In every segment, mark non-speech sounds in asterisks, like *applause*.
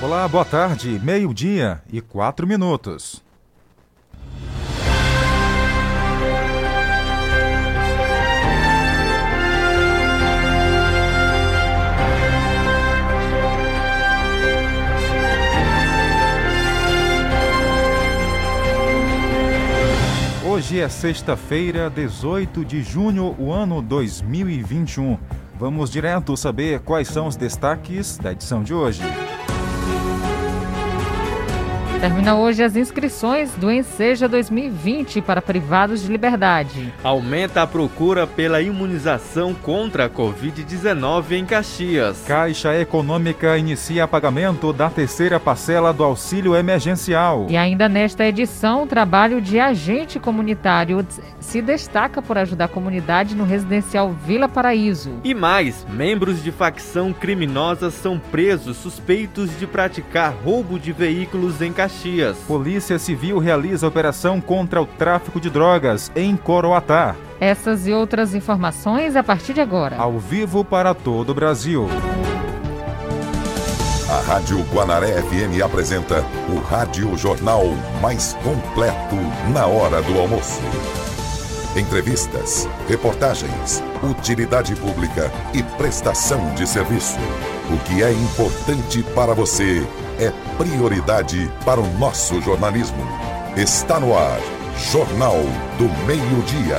Olá, boa tarde, meio-dia e quatro minutos. Hoje é sexta-feira, 18 de junho, o ano 2021. Vamos direto saber quais são os destaques da edição de hoje. Termina hoje as inscrições do Enseja 2020 para privados de liberdade. Aumenta a procura pela imunização contra a Covid-19 em Caxias. Caixa Econômica inicia pagamento da terceira parcela do auxílio emergencial. E ainda nesta edição, o trabalho de agente comunitário se destaca por ajudar a comunidade no residencial Vila Paraíso. E mais, membros de facção criminosa são presos suspeitos de praticar roubo de veículos em Caxias. Caxias. Polícia Civil realiza operação contra o tráfico de drogas em Coroatá. Essas e outras informações a partir de agora. Ao vivo para todo o Brasil. A Rádio Guanaré FM apresenta o Rádio Jornal mais completo na hora do almoço. Entrevistas, reportagens, utilidade pública e prestação de serviço. O que é importante para você é prioridade para o nosso jornalismo. Está no ar, Jornal do Meio-Dia.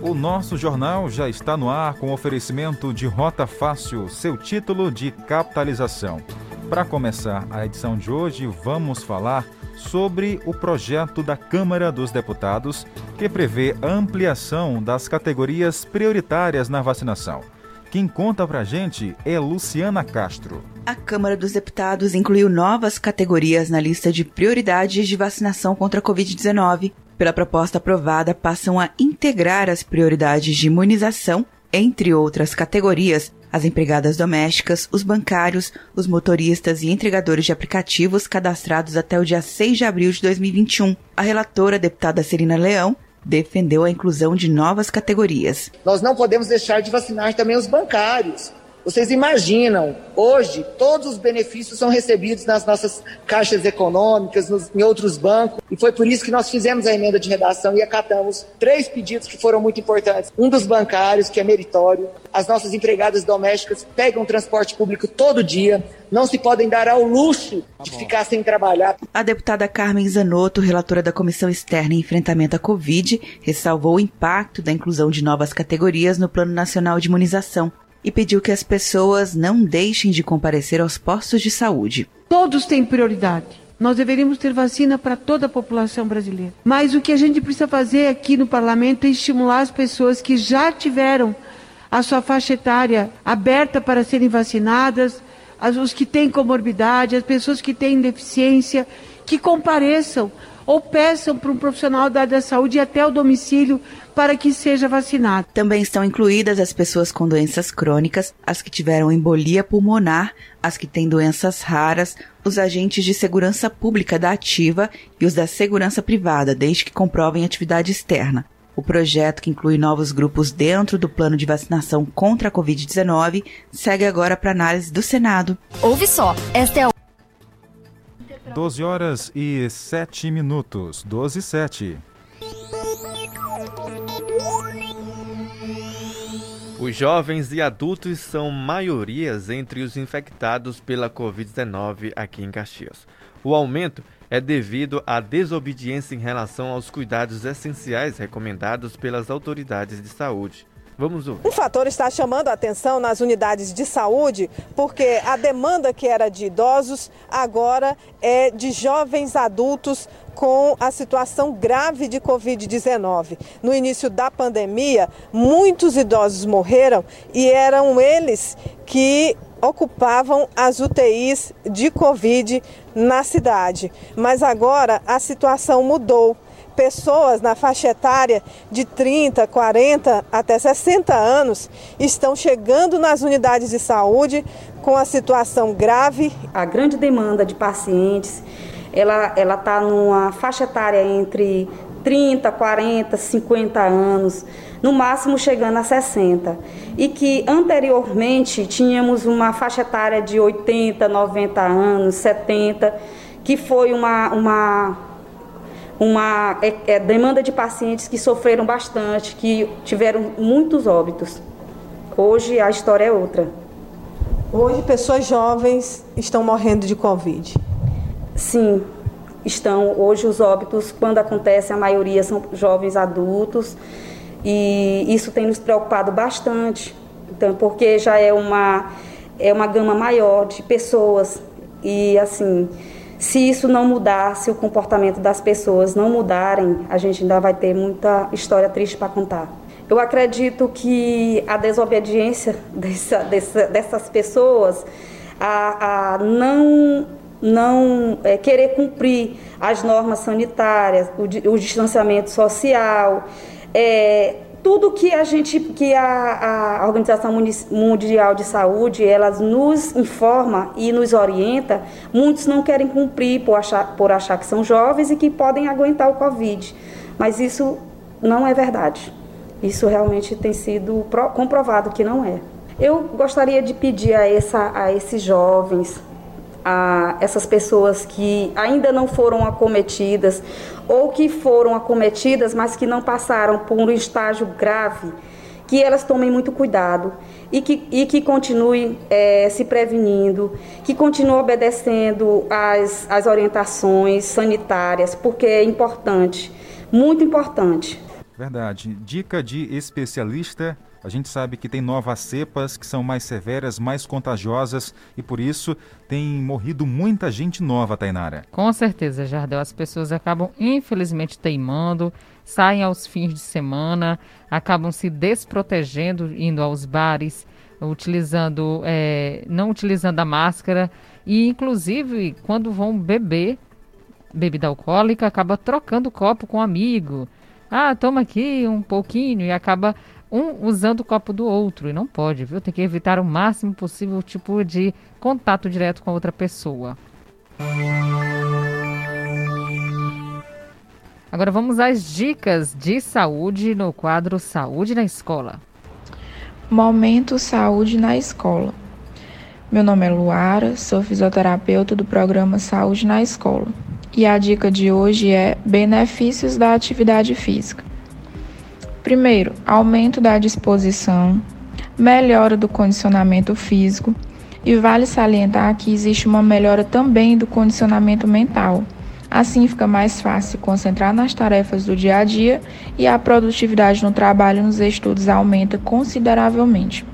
O nosso jornal já está no ar com oferecimento de Rota Fácil, seu título de capitalização. Para começar a edição de hoje, vamos falar sobre o projeto da Câmara dos Deputados que prevê ampliação das categorias prioritárias na vacinação. Quem conta pra gente é Luciana Castro. A Câmara dos Deputados incluiu novas categorias na lista de prioridades de vacinação contra a Covid-19. Pela proposta aprovada, passam a integrar as prioridades de imunização, entre outras categorias, as empregadas domésticas, os bancários, os motoristas e entregadores de aplicativos cadastrados até o dia 6 de abril de 2021. A relatora, a deputada Serina Leão, defendeu a inclusão de novas categorias. Nós não podemos deixar de vacinar também os bancários. Vocês imaginam, hoje, todos os benefícios são recebidos nas nossas caixas econômicas, nos, em outros bancos, e foi por isso que nós fizemos a emenda de redação e acatamos três pedidos que foram muito importantes. Um dos bancários, que é meritório, as nossas empregadas domésticas pegam transporte público todo dia, não se podem dar ao luxo de tá ficar sem trabalhar. A deputada Carmen Zanotto, relatora da Comissão Externa em Enfrentamento à Covid, ressalvou o impacto da inclusão de novas categorias no Plano Nacional de Imunização e pediu que as pessoas não deixem de comparecer aos postos de saúde. Todos têm prioridade. Nós deveríamos ter vacina para toda a população brasileira. Mas o que a gente precisa fazer aqui no parlamento é estimular as pessoas que já tiveram a sua faixa etária aberta para serem vacinadas, os que têm comorbidade, as pessoas que têm deficiência, que compareçam ou peçam para um profissional da área da saúde ir até o domicílio para que seja vacinado. Também estão incluídas as pessoas com doenças crônicas, as que tiveram embolia pulmonar, as que têm doenças raras, os agentes de segurança pública da ativa e os da segurança privada, desde que comprovem atividade externa. O projeto, que inclui novos grupos dentro do plano de vacinação contra a Covid-19, segue agora para análise do Senado. Ouve só, esta é a 12 horas e 7 minutos. 12 e 7. Os jovens e adultos são maiorias entre os infectados pela Covid-19 aqui em Caxias. O aumento é devido à desobediência em relação aos cuidados essenciais recomendados pelas autoridades de saúde. Vamos ouvir. Um fator está chamando a atenção nas unidades de saúde, porque a demanda que era de idosos agora é de jovens adultos com a situação grave de Covid-19. No início da pandemia, muitos idosos morreram e eram eles que ocupavam as UTIs de Covid na cidade. Mas agora a situação mudou pessoas na faixa etária de 30, 40 até 60 anos estão chegando nas unidades de saúde com a situação grave. A grande demanda de pacientes, ela ela está numa faixa etária entre 30, 40, 50 anos, no máximo chegando a 60. E que anteriormente tínhamos uma faixa etária de 80, 90 anos, 70, que foi uma, uma, uma é, é, demanda de pacientes que sofreram bastante, que tiveram muitos óbitos. Hoje a história é outra. Hoje pessoas jovens estão morrendo de Covid. Sim, estão. Hoje os óbitos, quando acontece, a maioria são jovens adultos. E isso tem nos preocupado bastante, então, porque já é uma, é uma gama maior de pessoas. E assim, se isso não mudar, se o comportamento das pessoas não mudarem, a gente ainda vai ter muita história triste para contar. Eu acredito que a desobediência *laughs* dessa, dessa, dessas pessoas, a, a não não é, querer cumprir as normas sanitárias, o, o distanciamento social, é, tudo que a gente, que a, a, Organização Mundial de Saúde, elas nos informa e nos orienta, muitos não querem cumprir por achar, por achar que são jovens e que podem aguentar o Covid. Mas isso não é verdade. Isso realmente tem sido comprovado que não é. Eu gostaria de pedir a, essa, a esses jovens, a essas pessoas que ainda não foram acometidas ou que foram acometidas, mas que não passaram por um estágio grave, que elas tomem muito cuidado e que, e que continuem é, se prevenindo, que continuem obedecendo às orientações sanitárias, porque é importante, muito importante. Verdade. Dica de especialista a gente sabe que tem novas cepas que são mais severas, mais contagiosas e por isso tem morrido muita gente nova, Tainara. Com certeza, Jardel. As pessoas acabam, infelizmente, teimando, saem aos fins de semana, acabam se desprotegendo, indo aos bares, utilizando, é, não utilizando a máscara e, inclusive, quando vão beber bebida alcoólica, acaba trocando copo com um amigo. Ah, toma aqui um pouquinho e acaba um usando o copo do outro. E não pode, viu? Tem que evitar o máximo possível o tipo de contato direto com outra pessoa. Agora vamos às dicas de saúde no quadro Saúde na Escola. Momento Saúde na Escola. Meu nome é Luara, sou fisioterapeuta do programa Saúde na Escola. E a dica de hoje é benefícios da atividade física. Primeiro, aumento da disposição, melhora do condicionamento físico e vale salientar que existe uma melhora também do condicionamento mental. Assim fica mais fácil concentrar nas tarefas do dia a dia e a produtividade no trabalho e nos estudos aumenta consideravelmente.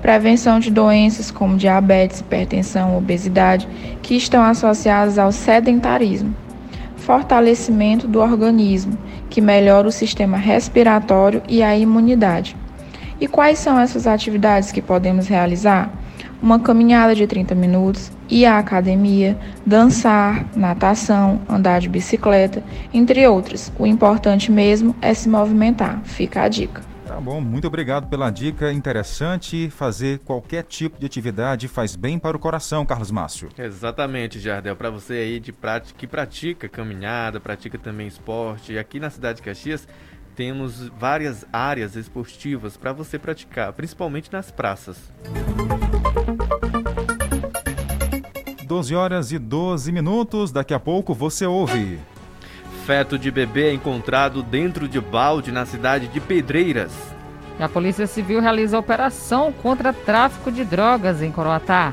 Prevenção de doenças como diabetes, hipertensão, obesidade, que estão associadas ao sedentarismo. Fortalecimento do organismo, que melhora o sistema respiratório e a imunidade. E quais são essas atividades que podemos realizar? Uma caminhada de 30 minutos, ir à academia, dançar, natação, andar de bicicleta, entre outras. O importante mesmo é se movimentar. Fica a dica. Bom, muito obrigado pela dica interessante. Fazer qualquer tipo de atividade faz bem para o coração, Carlos Márcio. Exatamente, Jardel. Para você aí de prática, que pratica caminhada, pratica também esporte. Aqui na cidade de Caxias temos várias áreas esportivas para você praticar, principalmente nas praças. 12 horas e 12 minutos. Daqui a pouco você ouve. Feto de bebê é encontrado dentro de balde na cidade de Pedreiras. A Polícia Civil realiza operação contra tráfico de drogas em Coroatá.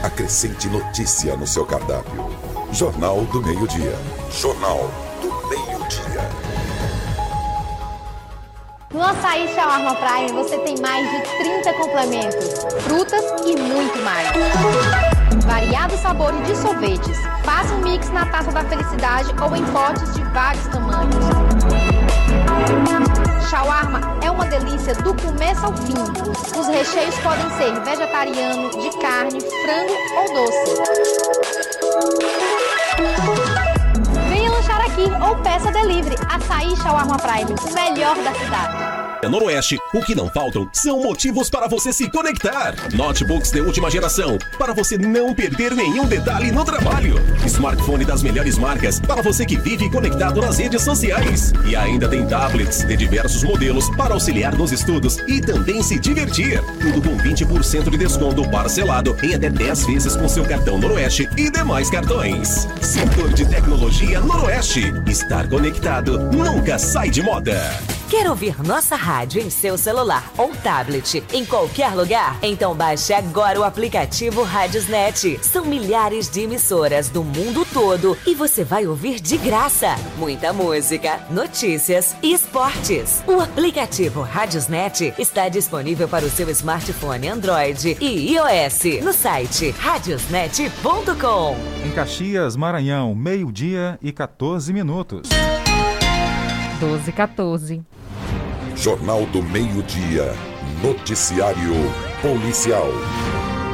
Acrescente notícia no seu cardápio. Jornal do Meio-Dia. Jornal do Meio-Dia. No Açaí Shawarma Prime você tem mais de 30 complementos, frutas e muito mais. Variados sabores de sorvetes. Faça um mix na taça da felicidade ou em potes de vários tamanhos. Shawarma é uma delícia do começo ao fim. Os recheios podem ser vegetariano, de carne, frango ou doce. Venha lanchar aqui ou peça delivery. Açaí Shawarma Prime, o melhor da cidade. Noroeste O que não faltam são motivos para você se conectar. Notebooks de última geração, para você não perder nenhum detalhe no trabalho. Smartphone das melhores marcas, para você que vive conectado nas redes sociais. E ainda tem tablets de diversos modelos para auxiliar nos estudos e também se divertir. Tudo com 20% de desconto parcelado em até 10 vezes com seu cartão Noroeste e demais cartões. Setor de tecnologia Noroeste. Estar conectado nunca sai de moda. Quer ouvir nossa rádio em seu celular ou tablet em qualquer lugar? Então baixe agora o aplicativo Rádiosnet. São milhares de emissoras do mundo todo e você vai ouvir de graça muita música, notícias e esportes. O aplicativo Rádiosnet está disponível para o seu smartphone Android e iOS no site radiosnet.com. Em Caxias, Maranhão, meio-dia e 14 minutos. 12 14. Jornal do Meio-Dia. Noticiário Policial.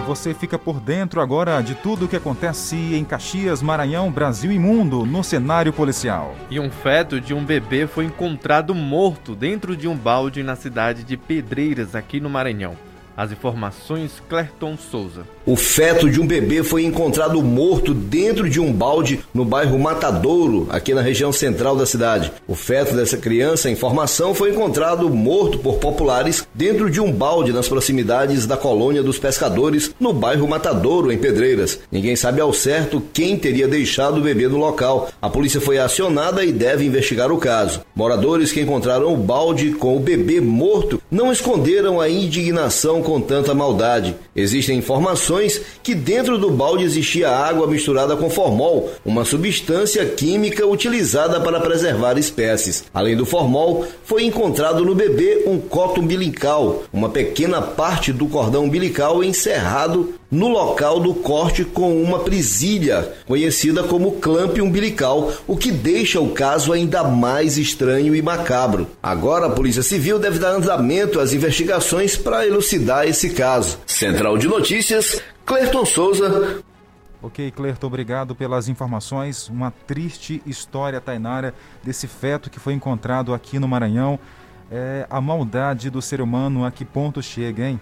Você fica por dentro agora de tudo o que acontece em Caxias, Maranhão, Brasil e mundo no cenário policial. E um feto de um bebê foi encontrado morto dentro de um balde na cidade de Pedreiras, aqui no Maranhão. As informações, Clerton Souza. O feto de um bebê foi encontrado morto dentro de um balde no bairro Matadouro, aqui na região central da cidade. O feto dessa criança, em formação, foi encontrado morto por populares dentro de um balde nas proximidades da colônia dos pescadores, no bairro Matadouro, em Pedreiras. Ninguém sabe ao certo quem teria deixado o bebê no local. A polícia foi acionada e deve investigar o caso. Moradores que encontraram o balde com o bebê morto não esconderam a indignação com tanta maldade. Existem informações que dentro do balde existia água misturada com formol, uma substância química utilizada para preservar espécies. Além do formol, foi encontrado no bebê um coto umbilical, uma pequena parte do cordão umbilical encerrado no local do corte com uma prisilha, conhecida como clamp umbilical, o que deixa o caso ainda mais estranho e macabro. Agora a Polícia Civil deve dar andamento às investigações para elucidar esse caso. Central de Notícias, Clerton Souza. Ok, Clerton, obrigado pelas informações. Uma triste história, Tainara, desse feto que foi encontrado aqui no Maranhão. É, a maldade do ser humano a que ponto chega, hein?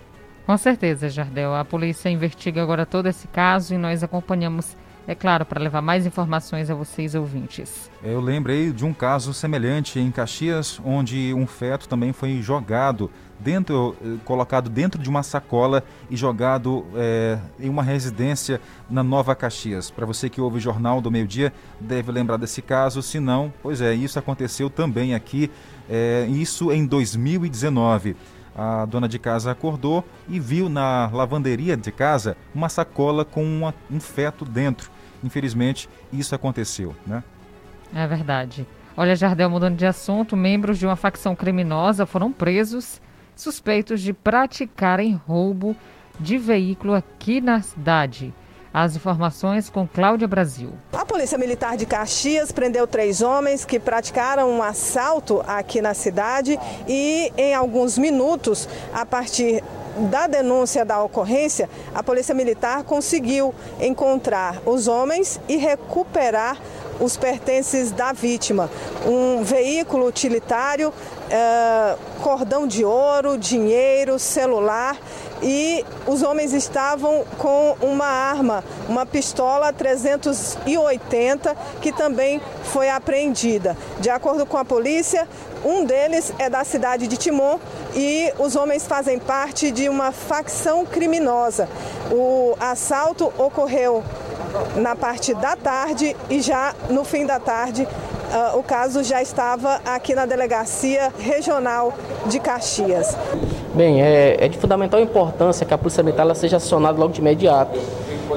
Com certeza, Jardel. A polícia investiga agora todo esse caso e nós acompanhamos, é claro, para levar mais informações a vocês ouvintes. Eu lembrei de um caso semelhante em Caxias, onde um feto também foi jogado dentro, eh, colocado dentro de uma sacola e jogado é, em uma residência na Nova Caxias. Para você que ouve o Jornal do Meio Dia, deve lembrar desse caso. Se não, pois é, isso aconteceu também aqui, é, isso em 2019. A dona de casa acordou e viu na lavanderia de casa uma sacola com uma, um feto dentro. Infelizmente, isso aconteceu, né? É verdade. Olha, Jardel, mudando de assunto, membros de uma facção criminosa foram presos suspeitos de praticarem roubo de veículo aqui na cidade. As informações com Cláudia Brasil. A Polícia Militar de Caxias prendeu três homens que praticaram um assalto aqui na cidade e, em alguns minutos, a partir da denúncia da ocorrência, a Polícia Militar conseguiu encontrar os homens e recuperar os pertences da vítima. Um veículo utilitário, eh, cordão de ouro, dinheiro, celular e os homens estavam com uma arma, uma pistola 380, que também foi apreendida. De acordo com a polícia, um deles é da cidade de Timon e os homens fazem parte de uma facção criminosa. O assalto ocorreu na parte da tarde e já no fim da tarde uh, o caso já estava aqui na delegacia regional de Caxias. Bem, é, é de fundamental importância que a Polícia Militar seja acionada logo de imediato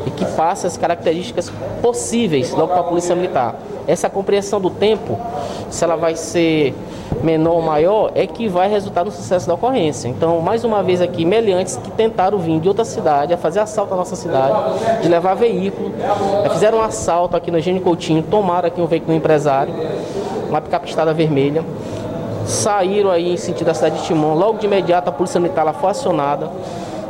e que passe as características possíveis logo para a Polícia Militar. Essa compreensão do tempo, se ela vai ser menor ou maior, é que vai resultar no sucesso da ocorrência. Então, mais uma vez aqui, meliantes que tentaram vir de outra cidade, a fazer assalto à nossa cidade, de levar veículo, fizeram um assalto aqui no Gênio Coutinho, tomaram aqui um veículo empresário, uma picape estada vermelha, saíram aí em sentido da cidade de Timon. Logo de imediato a polícia militar foi acionada.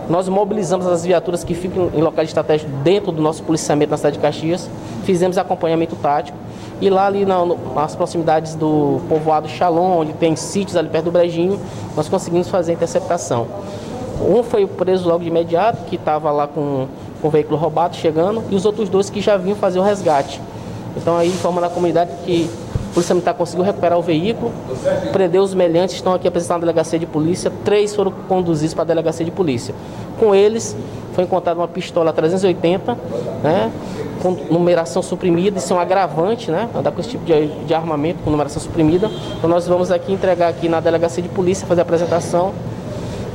Nós mobilizamos as viaturas que ficam em locais estratégicos dentro do nosso policiamento na cidade de Caxias, fizemos acompanhamento tático E lá ali na, nas proximidades do povoado Shalom, onde tem sítios ali perto do Brejinho, nós conseguimos fazer a interceptação. Um foi preso logo de imediato, que estava lá com, com o veículo roubado chegando, e os outros dois que já vinham fazer o resgate. Então aí informando a comunidade que Polícia Militar conseguiu recuperar o veículo, prendeu os meliantes, estão aqui apresentando na delegacia de polícia, três foram conduzidos para a delegacia de polícia. Com eles foi encontrada uma pistola 380, né, com numeração suprimida, isso é um agravante, né, andar com esse tipo de, de armamento com numeração suprimida. Então nós vamos aqui entregar aqui na delegacia de polícia, fazer a apresentação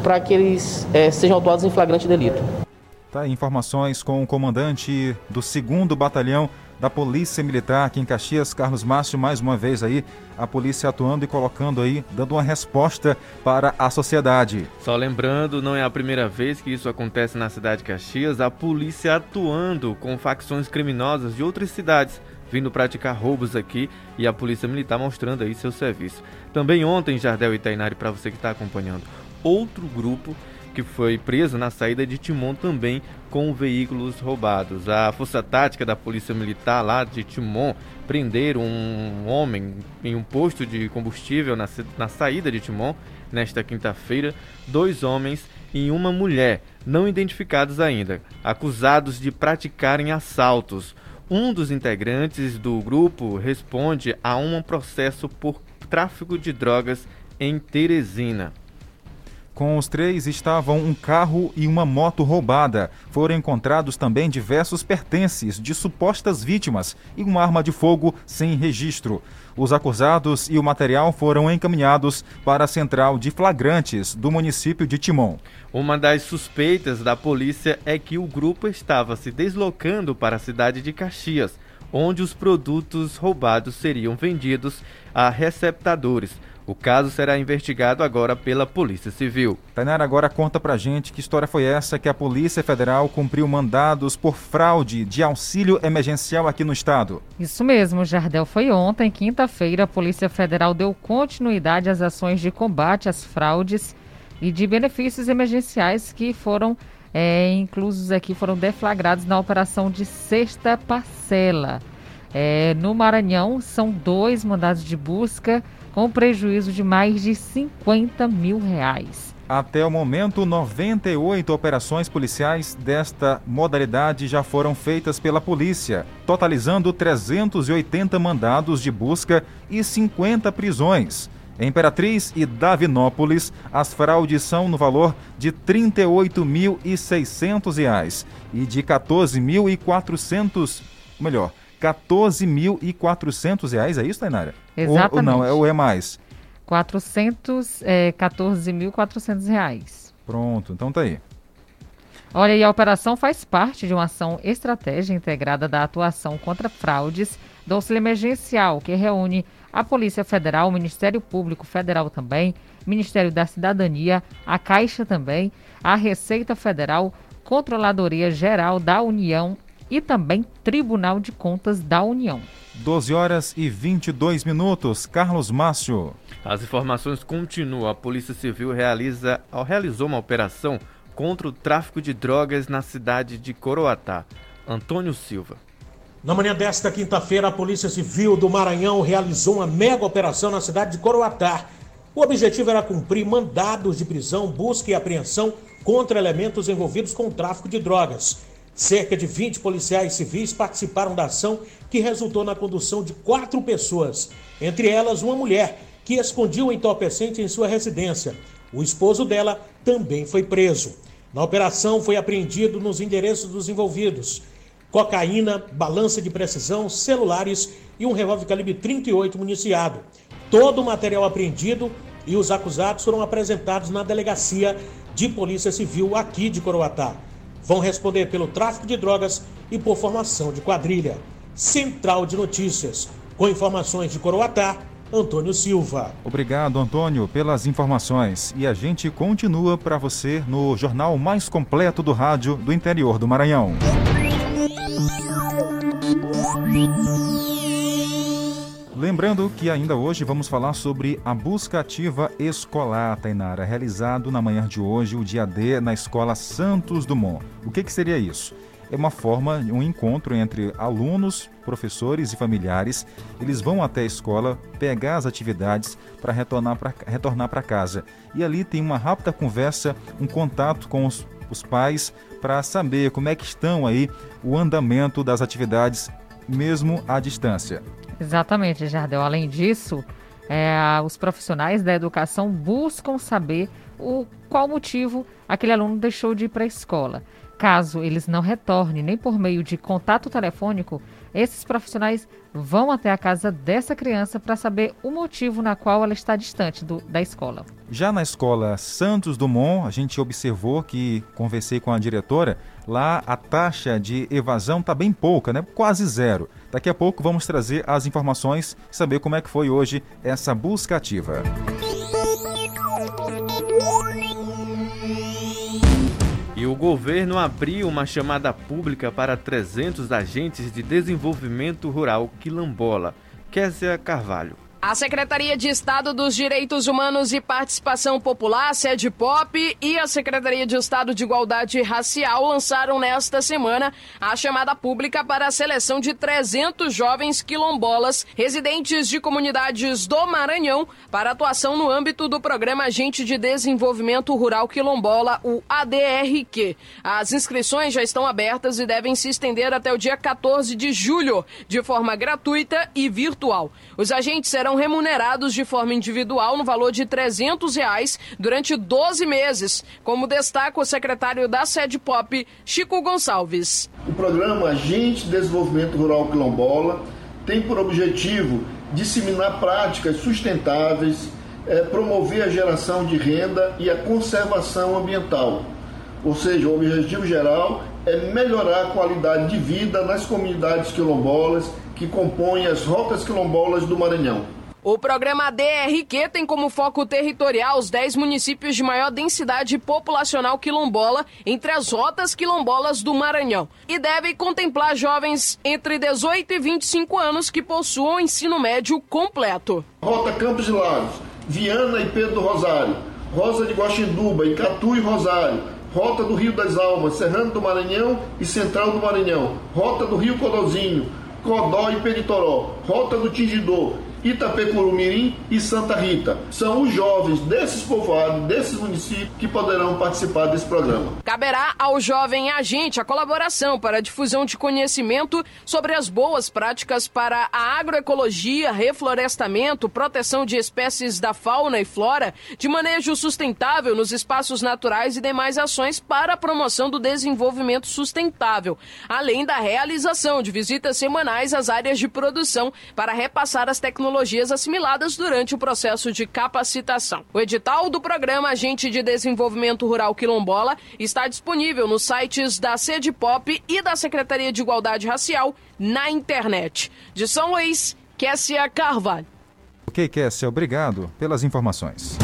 para que eles é, sejam autuados em flagrante delito. Tá, informações com o comandante do 2 Batalhão da Polícia Militar aqui em Caxias, Carlos Márcio, mais uma vez aí, a polícia atuando e colocando aí, dando uma resposta para a sociedade. Só lembrando, não é a primeira vez que isso acontece na cidade de Caxias, a polícia atuando com facções criminosas de outras cidades, vindo praticar roubos aqui e a polícia militar mostrando aí seu serviço. Também ontem, Jardel e Tainari, para você que está acompanhando, outro grupo que foi preso na saída de Timon também com veículos roubados. A força tática da Polícia Militar lá de Timon prenderam um homem em um posto de combustível na, na saída de Timon nesta quinta-feira, dois homens e uma mulher, não identificados ainda, acusados de praticarem assaltos. Um dos integrantes do grupo responde a um processo por tráfico de drogas em Teresina. Com os três estavam um carro e uma moto roubada. Foram encontrados também diversos pertences de supostas vítimas e uma arma de fogo sem registro. Os acusados e o material foram encaminhados para a central de flagrantes do município de Timon. Uma das suspeitas da polícia é que o grupo estava se deslocando para a cidade de Caxias, onde os produtos roubados seriam vendidos a receptadores o caso será investigado agora pela Polícia Civil. Tainara, agora conta pra gente que história foi essa que a Polícia Federal cumpriu mandados por fraude de auxílio emergencial aqui no estado. Isso mesmo, Jardel. Foi ontem, quinta-feira, a Polícia Federal deu continuidade às ações de combate às fraudes e de benefícios emergenciais que foram é, inclusos aqui, foram deflagrados na operação de sexta parcela. É, no Maranhão, são dois mandados de busca com prejuízo de mais de 50 mil reais. Até o momento, 98 operações policiais desta modalidade já foram feitas pela polícia, totalizando 380 mandados de busca e 50 prisões. Em Imperatriz e Davinópolis, as fraudes são no valor de R$ 38.600 e de R$ 14.400, melhor, 14.400 reais, é isso, Tainara? Exatamente. Ou, ou não, é o é mais? 414.400 é, reais. Pronto, então tá aí. Olha, e a operação faz parte de uma ação estratégia integrada da atuação contra fraudes do auxílio emergencial, que reúne a Polícia Federal, o Ministério Público Federal também, Ministério da Cidadania, a Caixa também, a Receita Federal, Controladoria Geral da União e também Tribunal de Contas da União. 12 horas e 22 minutos. Carlos Márcio. As informações continuam. A Polícia Civil realiza, realizou uma operação contra o tráfico de drogas na cidade de Coroatá. Antônio Silva. Na manhã desta quinta-feira, a Polícia Civil do Maranhão realizou uma mega operação na cidade de Coroatá. O objetivo era cumprir mandados de prisão, busca e apreensão contra elementos envolvidos com o tráfico de drogas. Cerca de 20 policiais civis participaram da ação que resultou na condução de quatro pessoas, entre elas uma mulher que escondia o entorpecente em sua residência. O esposo dela também foi preso. Na operação foi apreendido nos endereços dos envolvidos cocaína, balança de precisão, celulares e um revólver calibre 38 municiado. Todo o material apreendido e os acusados foram apresentados na delegacia de Polícia Civil aqui de Coroatá vão responder pelo tráfico de drogas e por formação de quadrilha. Central de Notícias, com informações de Coroatá, Antônio Silva. Obrigado, Antônio, pelas informações. E a gente continua para você no jornal mais completo do rádio do interior do Maranhão. Lembrando que ainda hoje vamos falar sobre a busca ativa escolar, Tainara, realizado na manhã de hoje, o dia D, na Escola Santos Dumont. O que, que seria isso? é uma forma, um encontro entre alunos, professores e familiares. Eles vão até a escola pegar as atividades para retornar para casa. E ali tem uma rápida conversa, um contato com os, os pais para saber como é que estão aí o andamento das atividades mesmo à distância. Exatamente, Jardel. Além disso, é, os profissionais da educação buscam saber o qual motivo aquele aluno deixou de ir para a escola. Caso eles não retornem nem por meio de contato telefônico, esses profissionais vão até a casa dessa criança para saber o motivo na qual ela está distante do, da escola. Já na escola Santos Dumont, a gente observou que conversei com a diretora, lá a taxa de evasão está bem pouca, né? quase zero. Daqui a pouco vamos trazer as informações e saber como é que foi hoje essa busca ativa. E o governo abriu uma chamada pública para 300 agentes de desenvolvimento rural quilombola. Késia Carvalho. A Secretaria de Estado dos Direitos Humanos e Participação Popular, sede POP, e a Secretaria de Estado de Igualdade Racial lançaram nesta semana a chamada pública para a seleção de 300 jovens quilombolas residentes de comunidades do Maranhão para atuação no âmbito do Programa Agente de Desenvolvimento Rural Quilombola, o ADRQ. As inscrições já estão abertas e devem se estender até o dia 14 de julho, de forma gratuita e virtual. Os agentes serão serão remunerados de forma individual no valor de 300 reais durante 12 meses, como destaca o secretário da Sede Pop, Chico Gonçalves. O programa Agente de Desenvolvimento Rural Quilombola tem por objetivo disseminar práticas sustentáveis, é, promover a geração de renda e a conservação ambiental. Ou seja, o objetivo geral é melhorar a qualidade de vida nas comunidades quilombolas que compõem as rotas quilombolas do Maranhão. O programa DRQ tem como foco territorial os 10 municípios de maior densidade populacional quilombola entre as rotas quilombolas do Maranhão e deve contemplar jovens entre 18 e 25 anos que possuam ensino médio completo. Rota Campos de Lagos, Viana e Pedro do Rosário, Rosa de Guaxinduba, Icatu e Rosário, Rota do Rio das Almas, Serrano do Maranhão e Central do Maranhão, Rota do Rio Codozinho, Codó e Peritoró, Rota do Tingidor, Itapecurumirim e Santa Rita. São os jovens desses povoados, desses municípios, que poderão participar desse programa. Caberá ao jovem agente a colaboração para a difusão de conhecimento sobre as boas práticas para a agroecologia, reflorestamento, proteção de espécies da fauna e flora, de manejo sustentável nos espaços naturais e demais ações para a promoção do desenvolvimento sustentável, além da realização de visitas semanais às áreas de produção para repassar as tecnologias tecnologias assimiladas durante o processo de capacitação. O edital do programa Agente de Desenvolvimento Rural Quilombola está disponível nos sites da Sede Pop e da Secretaria de Igualdade Racial na internet. De São Luís, Kessia Carvalho. Ok, Kessia, obrigado pelas informações.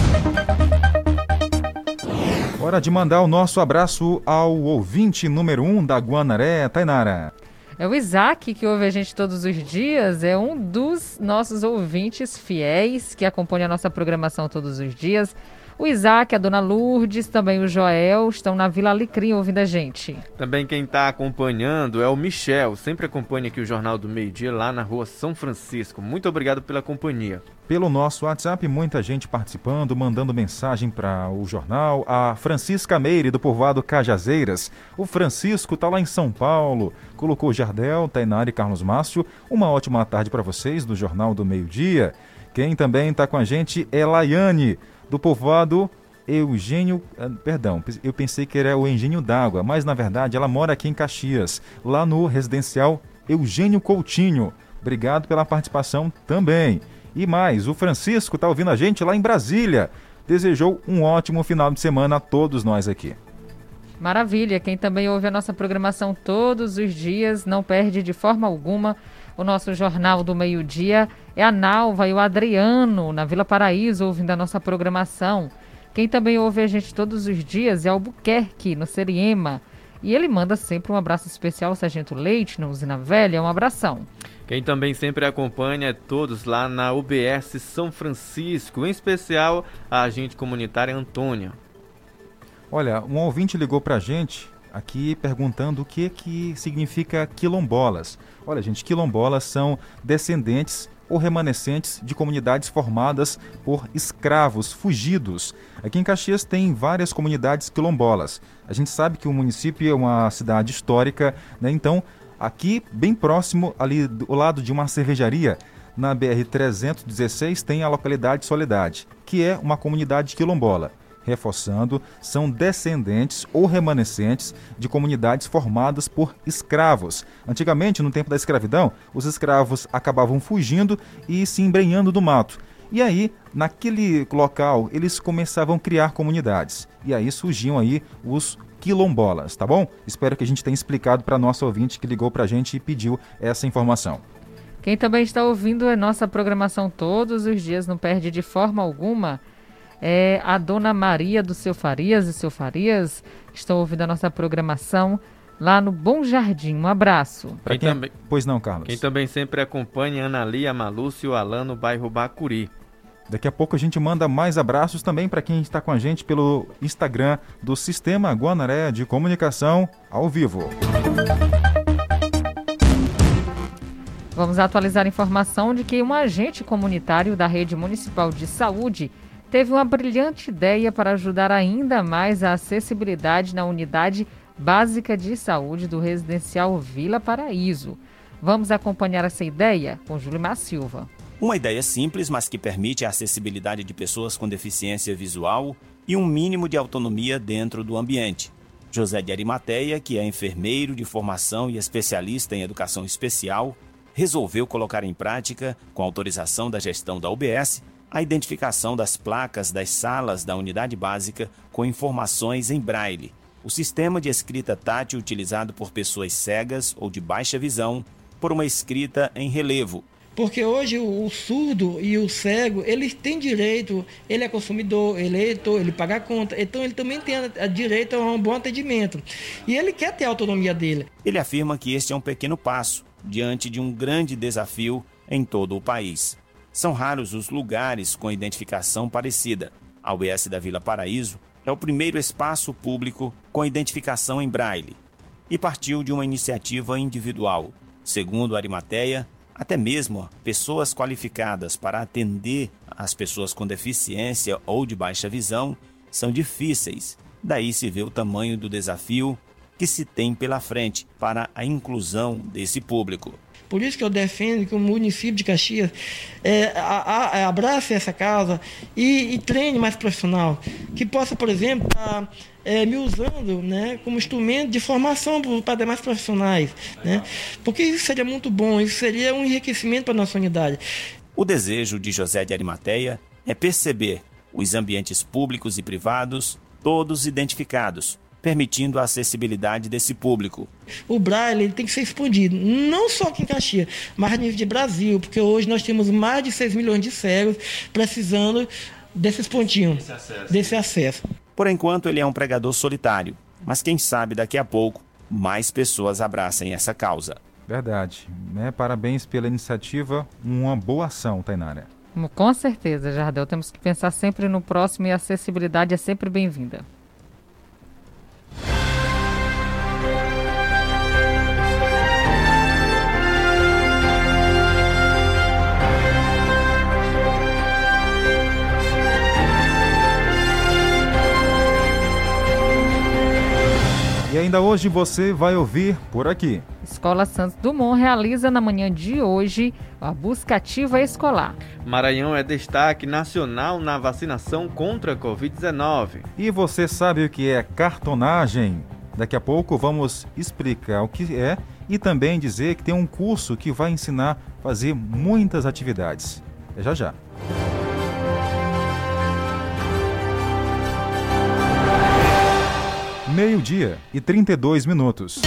Hora de mandar o nosso abraço ao ouvinte número 1 um da Guanaré, Tainara. É o Isaac, que ouve a gente todos os dias, é um dos nossos ouvintes fiéis que acompanha a nossa programação todos os dias. O Isaac, a dona Lourdes, também o Joel estão na Vila Alecrim ouvindo a gente. Também quem está acompanhando é o Michel, sempre acompanha aqui o Jornal do Meio Dia lá na rua São Francisco. Muito obrigado pela companhia. Pelo nosso WhatsApp, muita gente participando, mandando mensagem para o jornal. A Francisca Meire, do povoado Cajazeiras. O Francisco está lá em São Paulo. Colocou Jardel, Tainari e Carlos Márcio. Uma ótima tarde para vocês do Jornal do Meio Dia. Quem também está com a gente é Laiane do povoado Eugênio, ah, perdão, eu pensei que era o Engenho d'Água, mas na verdade ela mora aqui em Caxias, lá no residencial Eugênio Coutinho. Obrigado pela participação também. E mais, o Francisco está ouvindo a gente lá em Brasília. Desejou um ótimo final de semana a todos nós aqui. Maravilha, quem também ouve a nossa programação todos os dias, não perde de forma alguma o nosso Jornal do Meio-Dia é a Nalva e o Adriano, na Vila Paraíso, ouvindo a nossa programação. Quem também ouve a gente todos os dias é Albuquerque, no Seriema. E ele manda sempre um abraço especial ao Sargento Leite, na Usina Velha. Um abração. Quem também sempre acompanha é todos lá na UBS São Francisco, em especial a agente comunitária Antônia. Olha, um ouvinte ligou pra gente aqui perguntando o que, que significa quilombolas. Olha, gente, quilombolas são descendentes ou remanescentes de comunidades formadas por escravos fugidos. Aqui em Caxias tem várias comunidades quilombolas. A gente sabe que o município é uma cidade histórica, né? então aqui bem próximo, ali do lado de uma cervejaria, na BR-316 tem a localidade Soledade, que é uma comunidade quilombola reforçando, são descendentes ou remanescentes de comunidades formadas por escravos. Antigamente, no tempo da escravidão, os escravos acabavam fugindo e se embrenhando do mato. E aí, naquele local, eles começavam a criar comunidades. E aí surgiam aí os quilombolas, tá bom? Espero que a gente tenha explicado para nosso ouvinte que ligou para a gente e pediu essa informação. Quem também está ouvindo a nossa programação todos os dias, não perde de forma alguma é a dona Maria do Seu Farias e Seu Farias, que estão ouvindo a nossa programação lá no Bom Jardim. Um abraço. Quem quem... Também... Pois não, Carlos. Quem também sempre acompanha Ana Lia, Malúcio e o Alan no bairro Bacuri. Daqui a pouco a gente manda mais abraços também para quem está com a gente pelo Instagram do Sistema Guanaré de Comunicação ao vivo. Vamos atualizar a informação de que um agente comunitário da Rede Municipal de Saúde teve uma brilhante ideia para ajudar ainda mais a acessibilidade na unidade básica de saúde do residencial Vila Paraíso. Vamos acompanhar essa ideia com Júlio Silva. Uma ideia simples, mas que permite a acessibilidade de pessoas com deficiência visual e um mínimo de autonomia dentro do ambiente. José de Arimateia, que é enfermeiro de formação e especialista em educação especial, resolveu colocar em prática, com autorização da gestão da UBS, a identificação das placas das salas da unidade básica com informações em braille, o sistema de escrita tátil utilizado por pessoas cegas ou de baixa visão, por uma escrita em relevo. Porque hoje o, surdo e o cego, eles têm direito, ele é consumidor, ele é eleitor, ele paga a conta, então ele também tem a, a direito a um bom atendimento. E ele quer ter a autonomia dele. Ele afirma que este é um pequeno passo diante de um grande desafio em todo o país. São raros os lugares com identificação parecida. A UBS da Vila Paraíso é o primeiro espaço público com identificação em braille e partiu de uma iniciativa individual. Segundo Arimateia, até mesmo pessoas qualificadas para atender as pessoas com deficiência ou de baixa visão são difíceis. Daí se vê o tamanho do desafio que se tem pela frente para a inclusão desse público. Por isso que eu defendo que o município de Caxias é, a, a, abrace essa causa e, e, treine mais profissional. Que possa, por exemplo, estar tá, é, me usando né, como instrumento de formação para demais profissionais. Né? Porque isso seria muito bom, isso seria um enriquecimento para a nossa unidade. O desejo de José de Arimateia é perceber os ambientes públicos e privados, todos identificados, permitindo a acessibilidade desse público. O braille tem que ser expandido, não só aqui em Caxias, mas a nível de Brasil, porque hoje nós temos mais de 6 milhões de cegos precisando desses pontinhos, desse acesso. desse acesso. Por enquanto, ele é um pregador solitário, mas quem sabe daqui a pouco mais pessoas abracem essa causa. Verdade. Né? Parabéns pela iniciativa, uma boa ação, Tainara. Com certeza, Jardel. Temos que pensar sempre no próximo e a acessibilidade é sempre bem-vinda. E ainda hoje você vai ouvir por aqui. Escola Santos Dumont realiza na manhã de hoje a busca ativa escolar. Maranhão é destaque nacional na vacinação contra a Covid-19. E você sabe o que é cartonagem? Daqui a pouco vamos explicar o que é e também dizer que tem um curso que vai ensinar a fazer muitas atividades. É já já. Meio-dia e 32 minutos.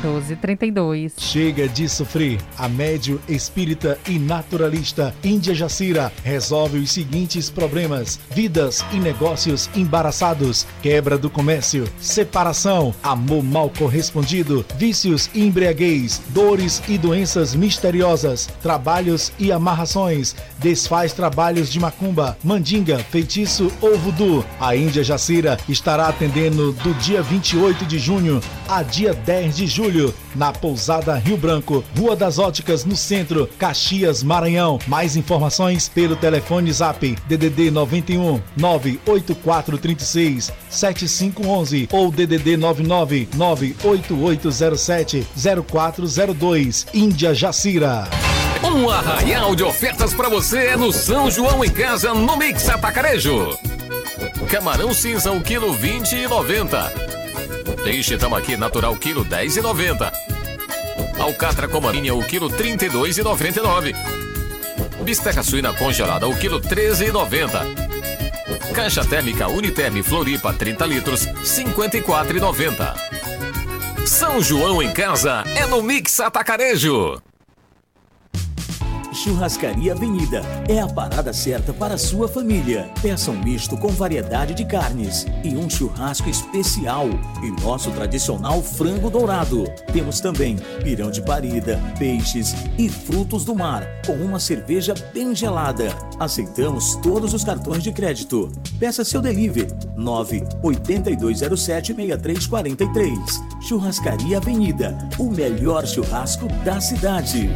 1232. Chega de sofrer. A médio espírita e naturalista Índia Jacira resolve os seguintes problemas: vidas e negócios embaraçados, quebra do comércio, separação, amor mal correspondido, vícios e embriaguez, dores e doenças misteriosas, trabalhos e amarrações, desfaz trabalhos de macumba, mandinga, feitiço ou voodoo. A Índia Jacira estará atendendo do dia 28 de junho a dia 10 de julho julho, na Pousada Rio Branco, Rua das Óticas, no centro, Caxias, Maranhão. Mais informações pelo telefone Zap DDD 91 98436 7511 ou DDD 99 98807 0402. Índia Jacira. Um arraial de ofertas para você no São João em Casa no Mix Atacarejo. Camarão cinza, o quilo 20 e 90. Peixe tambaqui natural, quilo 10,90. Alcatra com marinha, o quilo 32,99. Bisteca suína congelada, o quilo 13,90. Caixa térmica Uniterm Floripa, 30 litros, 54,90. São João em casa é no Mix Atacarejo. Churrascaria Avenida é a parada certa para sua família. Peça um misto com variedade de carnes e um churrasco especial e nosso tradicional frango dourado. Temos também pirão de parida, peixes e frutos do mar com uma cerveja bem gelada. Aceitamos todos os cartões de crédito. Peça seu delivery 982076343. Churrascaria Avenida, o melhor churrasco da cidade.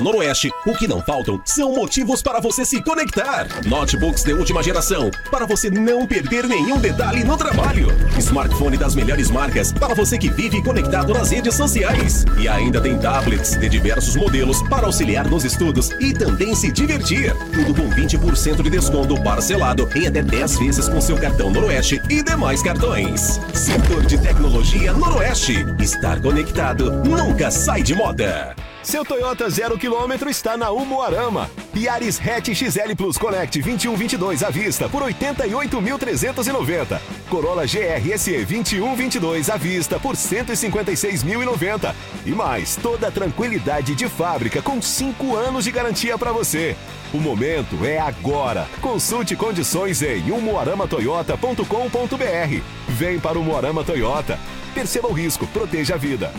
Noroeste, o que não faltam são motivos para você se conectar. Notebooks de última geração, para você não perder nenhum detalhe no trabalho. Smartphone das melhores marcas, para você que vive conectado nas redes sociais. E ainda tem tablets de diversos modelos para auxiliar nos estudos e também se divertir. Tudo com 20% de desconto parcelado em até 10 vezes com seu cartão Noroeste e demais cartões. Setor de tecnologia Noroeste. Estar conectado nunca sai de moda. Seu Toyota zero quilômetro está na Umuarama. Yaris Hatch XL Plus Connect 2122 à vista por 88.390. Corolla GRSE 2122 à vista por 156.090. E mais, toda a tranquilidade de fábrica com 5 anos de garantia para você. O momento é agora. Consulte condições em umuaramatoyota.com.br. Vem para o Umuarama Toyota. Perceba o risco, proteja a vida.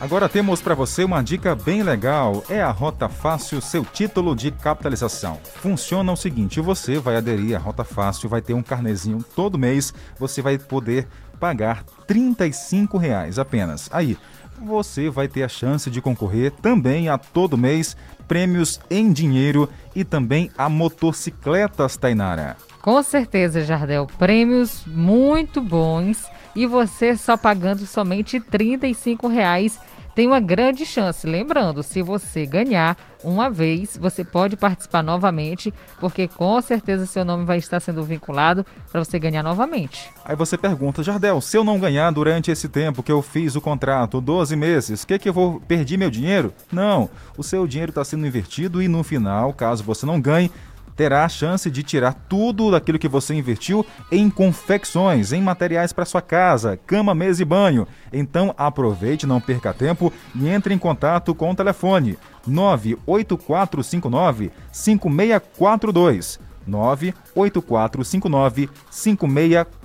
Agora temos para você uma dica bem legal. É a Rota Fácil, seu título de capitalização. Funciona o seguinte: você vai aderir à Rota Fácil, vai ter um carnezinho todo mês, você vai poder pagar 35 reais apenas. Aí, você vai ter a chance de concorrer também a todo mês prêmios em dinheiro e também a motocicletas Tainara. Com certeza, Jardel, prêmios muito bons e você só pagando somente 35 reais tem uma grande chance. Lembrando, se você ganhar uma vez, você pode participar novamente, porque com certeza seu nome vai estar sendo vinculado para você ganhar novamente. Aí você pergunta, Jardel, se eu não ganhar durante esse tempo que eu fiz o contrato, 12 meses, o que, que eu vou perder meu dinheiro? Não, o seu dinheiro está sendo invertido e no final, caso você não ganhe, terá a chance de tirar tudo daquilo que você investiu em confecções, em materiais para sua casa, cama, mesa e banho. Então aproveite, não perca tempo e entre em contato com o telefone 98459 5642. 98459 5642.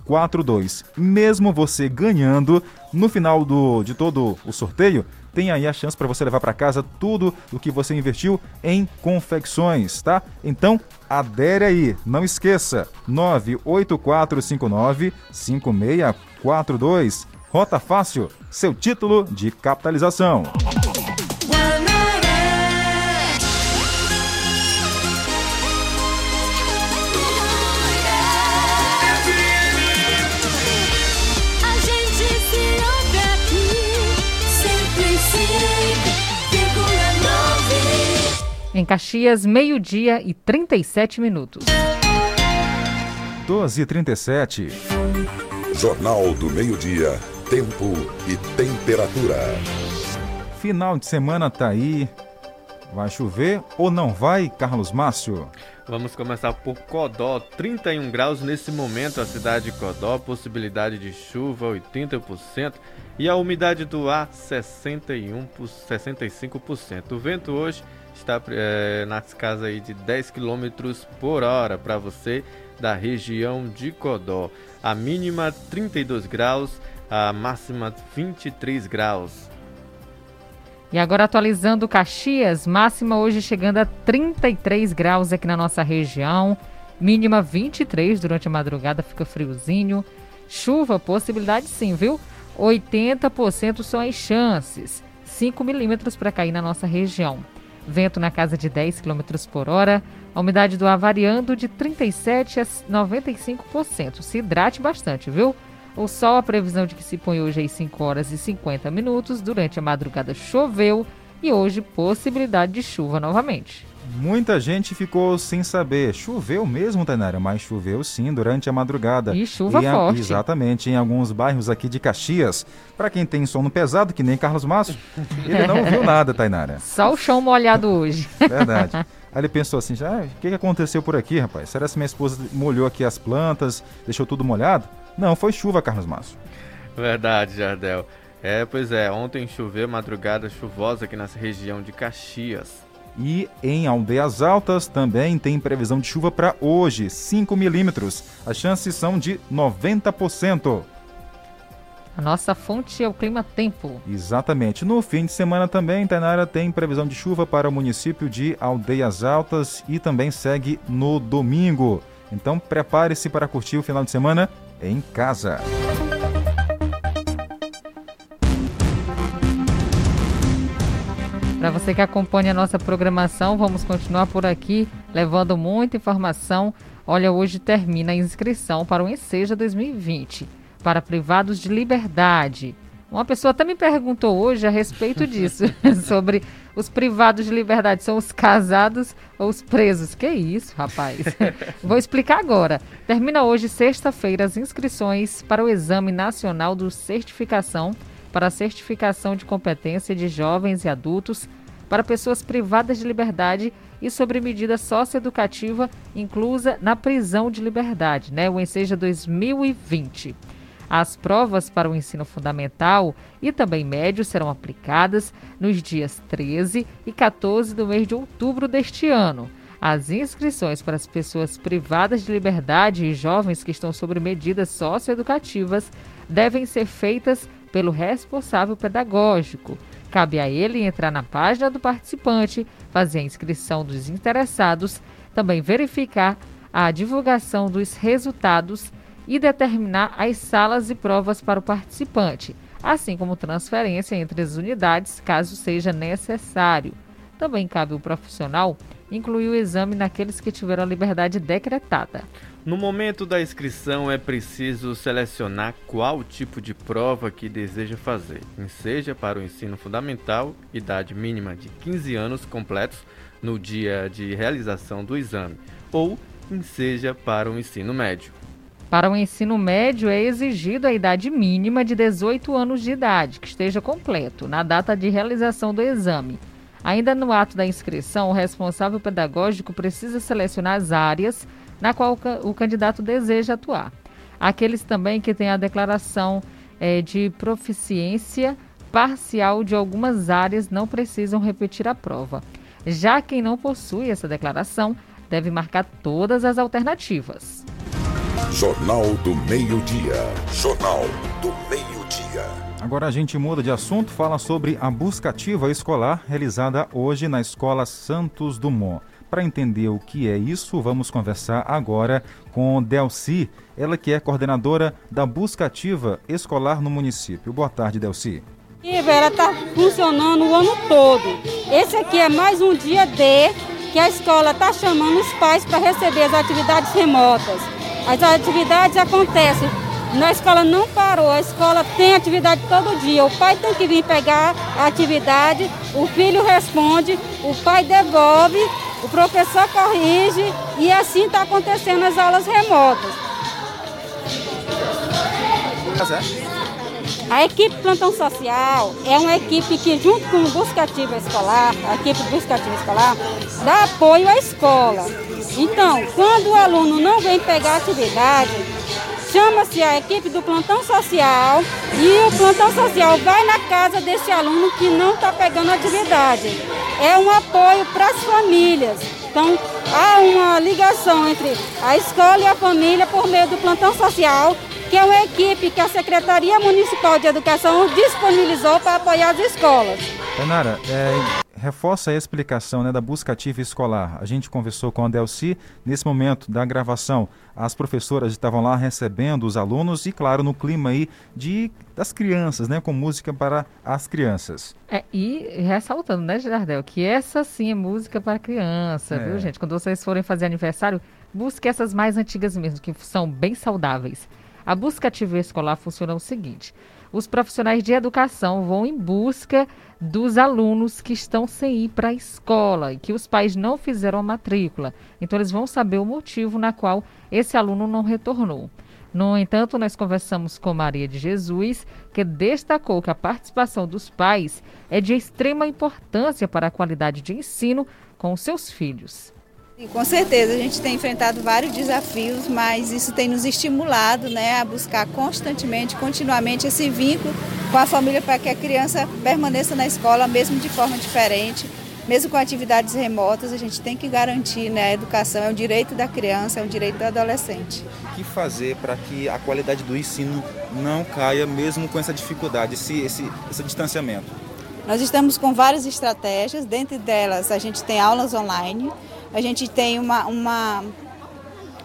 Mesmo você ganhando, no final do, de todo o sorteio, tem aí a chance para você levar para casa tudo o que você investiu em confecções, tá? Então, adere aí, não esqueça, 98459 5642. Rota Fácil, seu título de capitalização. Em Caxias, meio-dia e 37 minutos. 12 e 37. Jornal do Meio-Dia. Tempo e temperatura. Final de semana tá aí. Vai chover ou não vai, Carlos Márcio? Vamos começar por Codó, 31 graus nesse momento, a cidade de Codó, possibilidade de chuva 80% e a umidade do ar 61 65%. O vento hoje está é, nas casas aí de 10 km por hora para você da região de Codó. A mínima 32 graus, a máxima 23 graus. E agora atualizando Caxias, máxima hoje chegando a 33 graus aqui na nossa região, mínima 23 durante a madrugada, fica friozinho. Chuva, possibilidade sim, viu? 80% são as chances, 5 milímetros para cair na nossa região. Vento na casa de 10 km por hora, a umidade do ar variando de 37% a 95%. Se hidrate bastante, viu? O sol, a previsão de que se põe hoje às 5 horas e 50 minutos. Durante a madrugada choveu e hoje possibilidade de chuva novamente. Muita gente ficou sem saber. Choveu mesmo, Tainara, mas choveu sim durante a madrugada. E chuva e, forte. Exatamente, em alguns bairros aqui de Caxias. Para quem tem sono pesado, que nem Carlos Márcio, ele não viu nada, Tainara. *laughs* Só o chão molhado hoje. Verdade. *laughs* Aí ele pensou assim, já, o que, que aconteceu por aqui, rapaz? Será que minha esposa molhou aqui as plantas, deixou tudo molhado? Não, foi chuva, Carlos Márcio. Verdade, Jardel. É, pois é, ontem choveu, madrugada chuvosa aqui nessa região de Caxias. E em Aldeias Altas também tem previsão de chuva para hoje, 5 milímetros. As chances são de 90%. A nossa fonte é o Clima Tempo. Exatamente. No fim de semana também, Tainara tem previsão de chuva para o município de Aldeias Altas e também segue no domingo. Então prepare-se para curtir o final de semana em casa. Para você que acompanha a nossa programação, vamos continuar por aqui levando muita informação. Olha, hoje termina a inscrição para o Enseja 2020 para privados de liberdade. Uma pessoa até me perguntou hoje a respeito *laughs* disso, *laughs* sobre os privados de liberdade. São os casados ou os presos? Que isso, rapaz? *laughs* Vou explicar agora. Termina hoje, sexta-feira, as inscrições para o Exame Nacional do Certificação para a certificação de competência de jovens e adultos para pessoas privadas de liberdade e sobre medida socioeducativa inclusa na prisão de liberdade, né? O Enseja 2020. As provas para o ensino fundamental e também médio serão aplicadas nos dias 13 e 14 do mês de outubro deste ano. As inscrições para as pessoas privadas de liberdade e jovens que estão sob medidas socioeducativas devem ser feitas pelo responsável pedagógico. Cabe a ele entrar na página do participante, fazer a inscrição dos interessados, também verificar a divulgação dos resultados e determinar as salas e provas para o participante, assim como transferência entre as unidades, caso seja necessário. Também cabe ao profissional incluir o exame naqueles que tiveram a liberdade decretada. No momento da inscrição é preciso selecionar qual tipo de prova que deseja fazer, seja para o ensino fundamental, idade mínima de 15 anos completos no dia de realização do exame, ou seja para o ensino médio. Para o ensino médio, é exigido a idade mínima de 18 anos de idade, que esteja completo, na data de realização do exame. Ainda no ato da inscrição, o responsável pedagógico precisa selecionar as áreas na qual o candidato deseja atuar. Aqueles também que têm a declaração é, de proficiência parcial de algumas áreas não precisam repetir a prova. Já quem não possui essa declaração deve marcar todas as alternativas. Jornal do Meio-Dia. Jornal do Meio-Dia. Agora a gente muda de assunto, fala sobre a busca ativa escolar realizada hoje na Escola Santos Dumont. Para entender o que é isso, vamos conversar agora com Delci, ela que é coordenadora da busca ativa escolar no município. Boa tarde, Delci. Ela está funcionando o ano todo. Esse aqui é mais um dia D que a escola está chamando os pais para receber as atividades remotas. As atividades acontecem. Na escola não parou, a escola tem atividade todo dia. O pai tem que vir pegar a atividade, o filho responde, o pai devolve, o professor corrige e assim está acontecendo as aulas remotas. Tá A equipe plantão social é uma equipe que, junto com o Buscativa Escolar, a equipe Buscativa Escolar, dá apoio à escola. Então, quando o aluno não vem pegar atividade, chama-se a equipe do plantão social e o plantão social vai na casa desse aluno que não está pegando atividade. É um apoio para as famílias. Então, há uma ligação entre a escola e a família por meio do plantão social que é uma equipe que a Secretaria Municipal de Educação disponibilizou para apoiar as escolas. Renara, é, reforça a explicação né, da busca ativa escolar. A gente conversou com a Delci. Nesse momento da gravação, as professoras estavam lá recebendo os alunos e, claro, no clima aí de, das crianças, né, com música para as crianças. É, e ressaltando, né, Jardel, que essa sim é música para criança, é. viu, gente? Quando vocês forem fazer aniversário, busque essas mais antigas mesmo, que são bem saudáveis. A busca ativa escolar funciona o seguinte: os profissionais de educação vão em busca dos alunos que estão sem ir para a escola e que os pais não fizeram a matrícula. Então, eles vão saber o motivo na qual esse aluno não retornou. No entanto, nós conversamos com Maria de Jesus, que destacou que a participação dos pais é de extrema importância para a qualidade de ensino com seus filhos. Com certeza, a gente tem enfrentado vários desafios, mas isso tem nos estimulado né, a buscar constantemente, continuamente esse vínculo com a família para que a criança permaneça na escola, mesmo de forma diferente, mesmo com atividades remotas, a gente tem que garantir né, a educação, é um direito da criança, é um direito do adolescente. O que fazer para que a qualidade do ensino não caia, mesmo com essa dificuldade, esse, esse, esse distanciamento? Nós estamos com várias estratégias, dentre delas a gente tem aulas online, a gente tem uma, uma,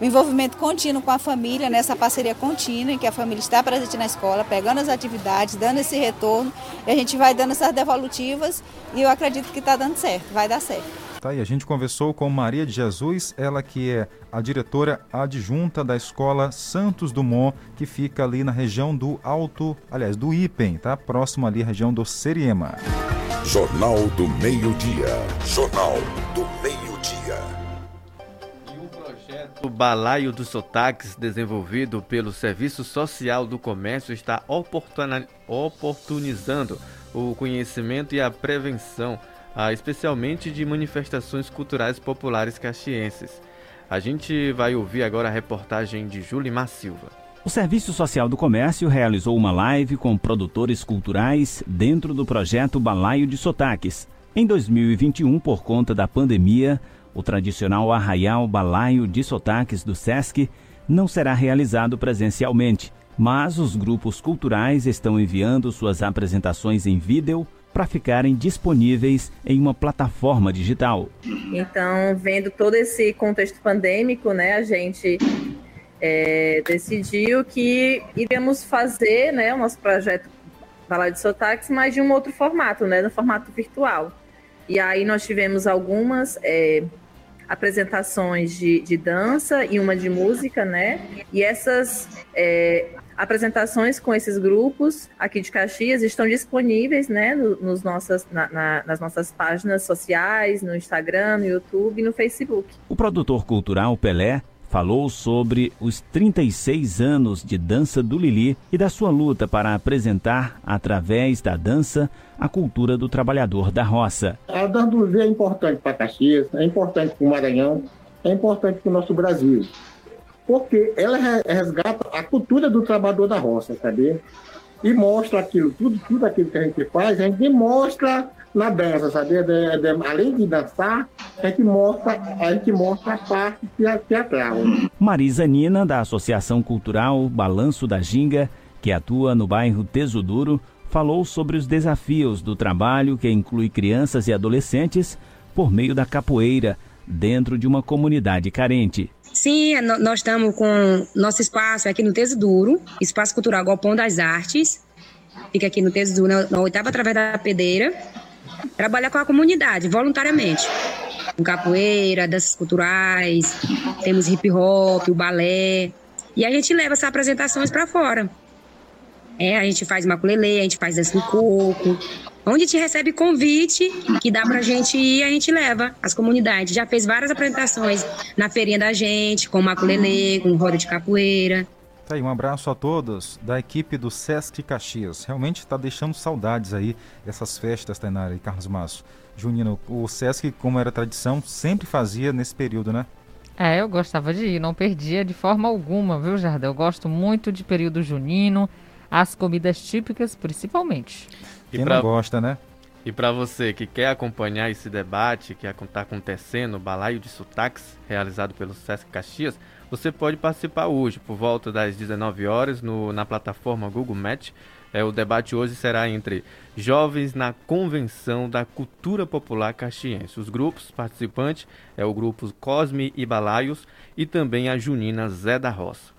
um envolvimento contínuo com a família, nessa parceria contínua, em que a família está presente na escola, pegando as atividades, dando esse retorno, e a gente vai dando essas devolutivas e eu acredito que está dando certo, vai dar certo. Tá, e a gente conversou com Maria de Jesus, ela que é a diretora adjunta da escola Santos Dumont, que fica ali na região do Alto, aliás, do Ipen, tá? Próximo ali à região do Seriema. Jornal do Meio-Dia. Jornal do O Balaio dos Sotaques, desenvolvido pelo Serviço Social do Comércio, está oportunizando o conhecimento e a prevenção, ah, especialmente de manifestações culturais populares caxienses. A gente vai ouvir agora a reportagem de Julimar Silva. O Serviço Social do Comércio realizou uma live com produtores culturais dentro do projeto Balaio de Sotaques. Em 2021, por conta da pandemia, o tradicional arraial balaio de sotaques do SESC não será realizado presencialmente, mas os grupos culturais estão enviando suas apresentações em vídeo para ficarem disponíveis em uma plataforma digital. Então, vendo todo esse contexto pandêmico, né, a gente é, decidiu que iríamos fazer né, o nosso projeto Balaio de Sotaques, mas de um outro formato, né, no formato virtual. E aí nós tivemos algumas é, apresentações de, de dança e uma de música, né? E essas é, apresentações com esses grupos aqui de Caxias estão disponíveis, né, no, nos nossas, na, na, nas nossas páginas sociais, no Instagram, no YouTube e no Facebook. O produtor cultural Pelé falou sobre os 36 anos de dança do Lili e da sua luta para apresentar, através da dança, a cultura do trabalhador da roça. A dança do Lili é importante para Caxias, é importante para o Maranhão, é importante para o nosso Brasil, porque ela resgata a cultura do trabalhador da roça, sabe? E mostra aquilo, tudo, tudo aquilo que a gente faz, a gente mostra na dança, sabe? De, de, além de dançar, a gente mostra, a gente mostra a parte teatral. Marisa Nina, da Associação Cultural Balanço da Ginga, que atua no bairro Tesuduro, falou sobre os desafios do trabalho que inclui crianças e adolescentes por meio da capoeira, dentro de uma comunidade carente. Sim, é, nós estamos com nosso espaço aqui no Tesuduro, Espaço Cultural Galpão das Artes. Fica aqui no Tesuduro, na, na oitava através da Pedeira trabalha com a comunidade, voluntariamente. Com capoeira, danças culturais, temos hip hop, o balé. E a gente leva essas apresentações para fora. É, a gente faz maculelê, a gente faz dança do coco. Onde te recebe convite que dá pra gente ir, a gente leva as comunidades. Já fez várias apresentações na feirinha da gente, com maculelê, com roda de capoeira. Tá aí, um abraço a todos da equipe do Sesc Caxias. Realmente está deixando saudades aí dessas festas, Tainara e Carlos Masso. Junino, o Sesc, como era tradição, sempre fazia nesse período, né? É, eu gostava de ir, não perdia de forma alguma, viu, Jardel? Eu gosto muito de período junino, as comidas típicas principalmente. E Quem pra... não gosta, né? E para você que quer acompanhar esse debate que está acontecendo, o Balaio de Sotaques, realizado pelo Sesc Caxias, você pode participar hoje, por volta das 19 horas, no, na plataforma Google Match. É, o debate hoje será entre jovens na Convenção da Cultura Popular Caxiense. Os grupos participantes é o grupo Cosme e Balaios e também a Junina Zé da Roça.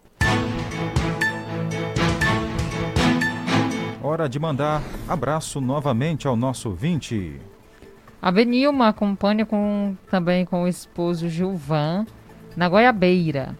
Hora de mandar abraço novamente ao nosso 20. A Benilma acompanha com, também com o esposo Gilvan na Goiabeira.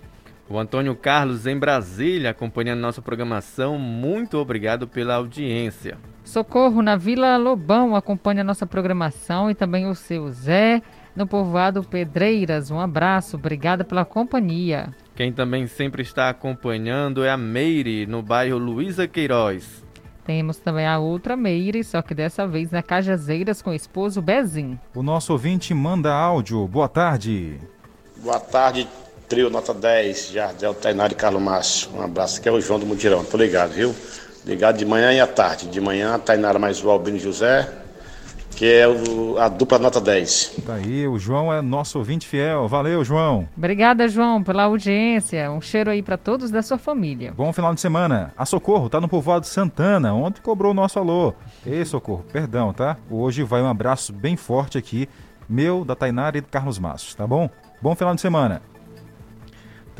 O Antônio Carlos em Brasília acompanhando nossa programação. Muito obrigado pela audiência. Socorro na Vila Lobão acompanha nossa programação e também o seu Zé no povoado Pedreiras. Um abraço, obrigada pela companhia. Quem também sempre está acompanhando é a Meire no bairro Luísa Queiroz. Temos também a outra Meire, só que dessa vez na Cajazeiras com o esposo Bezim. O nosso ouvinte manda áudio. Boa tarde. Boa tarde, trio nota 10, Jardel, Tainari e Carlos Márcio. Um abraço, aqui é o João do Mutirão. Tô ligado, viu? Ligado de manhã e à tarde. De manhã, Tainara mais o Albino José, que é o, a dupla nota 10. Tá aí, o João é nosso ouvinte fiel. Valeu, João. Obrigada, João, pela audiência. Um cheiro aí para todos da sua família. Bom final de semana. A Socorro tá no povoado Santana. Ontem cobrou o nosso alô. Ei, Socorro, perdão, tá? Hoje vai um abraço bem forte aqui, meu, da Tainara e do Carlos Massos, tá bom? Bom final de semana.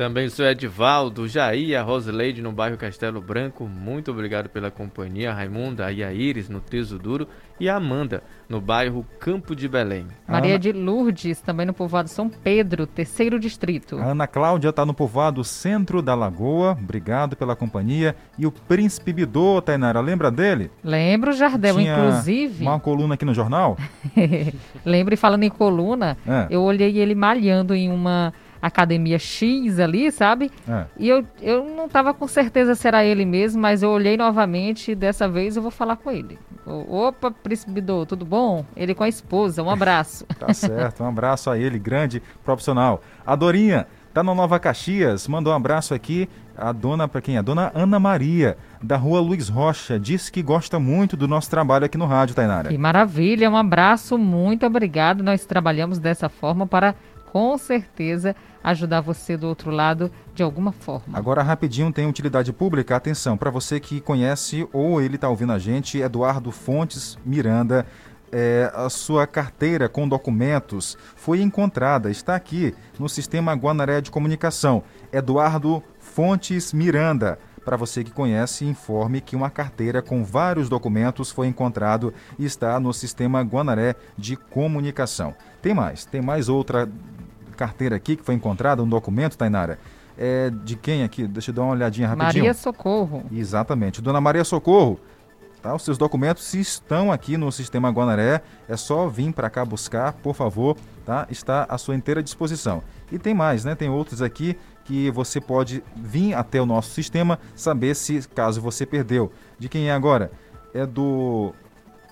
Também sou Edivaldo, Jair, a Rosleide no bairro Castelo Branco. Muito obrigado pela companhia. Raimunda, a Iaíris no Teso Duro e a Amanda no bairro Campo de Belém. Maria Ana... de Lourdes, também no povoado São Pedro, terceiro distrito. A Ana Cláudia está no povoado Centro da Lagoa. Obrigado pela companhia. E o Príncipe Bidô, Tainara, lembra dele? Lembro, Jardel, Tinha inclusive. Uma coluna aqui no jornal? *laughs* Lembro, e falando em coluna, é. eu olhei ele malhando em uma academia X ali, sabe? É. E eu, eu não estava com certeza se era ele mesmo, mas eu olhei novamente e dessa vez eu vou falar com ele. Opa, Príncipe Bidô, tudo bom? Ele com a esposa, um abraço. *laughs* tá certo, um abraço a ele, grande profissional. A Dorinha, tá no Nova Caxias, mandou um abraço aqui. A dona, para quem? A dona Ana Maria, da rua Luiz Rocha, disse que gosta muito do nosso trabalho aqui no rádio, Tainara. Que maravilha, um abraço, muito obrigado. Nós trabalhamos dessa forma para, com certeza, ajudar você do outro lado de alguma forma. Agora, rapidinho, tem utilidade pública. Atenção, para você que conhece ou ele está ouvindo a gente, Eduardo Fontes Miranda. É, a sua carteira com documentos foi encontrada, está aqui no sistema Guanaré de Comunicação. Eduardo Fontes Miranda. Para você que conhece, informe que uma carteira com vários documentos foi encontrado e está no sistema Guanaré de Comunicação. Tem mais, tem mais outra carteira aqui que foi encontrada, um documento, Tainara. É de quem aqui? Deixa eu dar uma olhadinha rapidinho. Maria Socorro. Exatamente. Dona Maria Socorro, tá? Os seus documentos estão aqui no sistema Guanaré. É só vir para cá buscar, por favor, tá? Está à sua inteira disposição. E tem mais, né? Tem outros aqui que você pode vir até o nosso sistema, saber se caso você perdeu. De quem é agora? É do